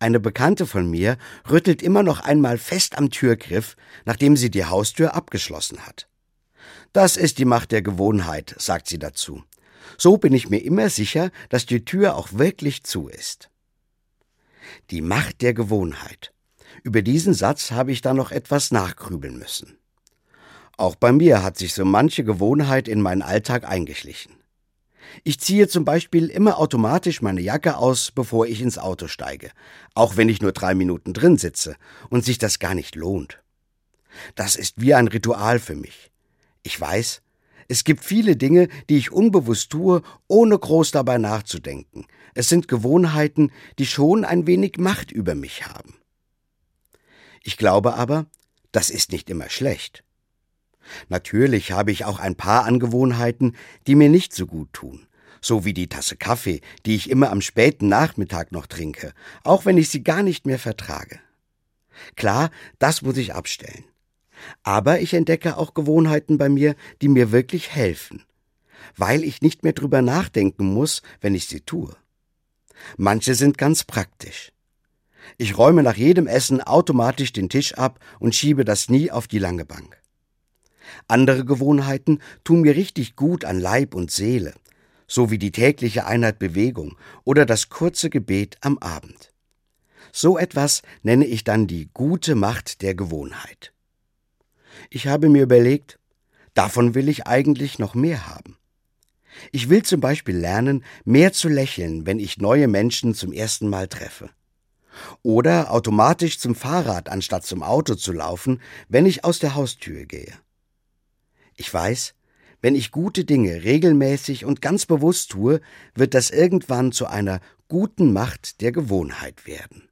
Eine Bekannte von mir rüttelt immer noch einmal fest am Türgriff, nachdem sie die Haustür abgeschlossen hat. Das ist die Macht der Gewohnheit, sagt sie dazu. So bin ich mir immer sicher, dass die Tür auch wirklich zu ist. Die Macht der Gewohnheit. Über diesen Satz habe ich da noch etwas nachgrübeln müssen. Auch bei mir hat sich so manche Gewohnheit in meinen Alltag eingeschlichen. Ich ziehe zum Beispiel immer automatisch meine Jacke aus, bevor ich ins Auto steige, auch wenn ich nur drei Minuten drin sitze und sich das gar nicht lohnt. Das ist wie ein Ritual für mich. Ich weiß, es gibt viele Dinge, die ich unbewusst tue, ohne groß dabei nachzudenken. Es sind Gewohnheiten, die schon ein wenig Macht über mich haben. Ich glaube aber, das ist nicht immer schlecht. Natürlich habe ich auch ein paar Angewohnheiten, die mir nicht so gut tun, so wie die Tasse Kaffee, die ich immer am späten Nachmittag noch trinke, auch wenn ich sie gar nicht mehr vertrage. Klar, das muss ich abstellen. Aber ich entdecke auch Gewohnheiten bei mir, die mir wirklich helfen, weil ich nicht mehr drüber nachdenken muss, wenn ich sie tue. Manche sind ganz praktisch. Ich räume nach jedem Essen automatisch den Tisch ab und schiebe das nie auf die lange Bank. Andere Gewohnheiten tun mir richtig gut an Leib und Seele, so wie die tägliche Einheit Bewegung oder das kurze Gebet am Abend. So etwas nenne ich dann die gute Macht der Gewohnheit. Ich habe mir überlegt, davon will ich eigentlich noch mehr haben. Ich will zum Beispiel lernen, mehr zu lächeln, wenn ich neue Menschen zum ersten Mal treffe. Oder automatisch zum Fahrrad anstatt zum Auto zu laufen, wenn ich aus der Haustür gehe. Ich weiß, wenn ich gute Dinge regelmäßig und ganz bewusst tue, wird das irgendwann zu einer guten Macht der Gewohnheit werden.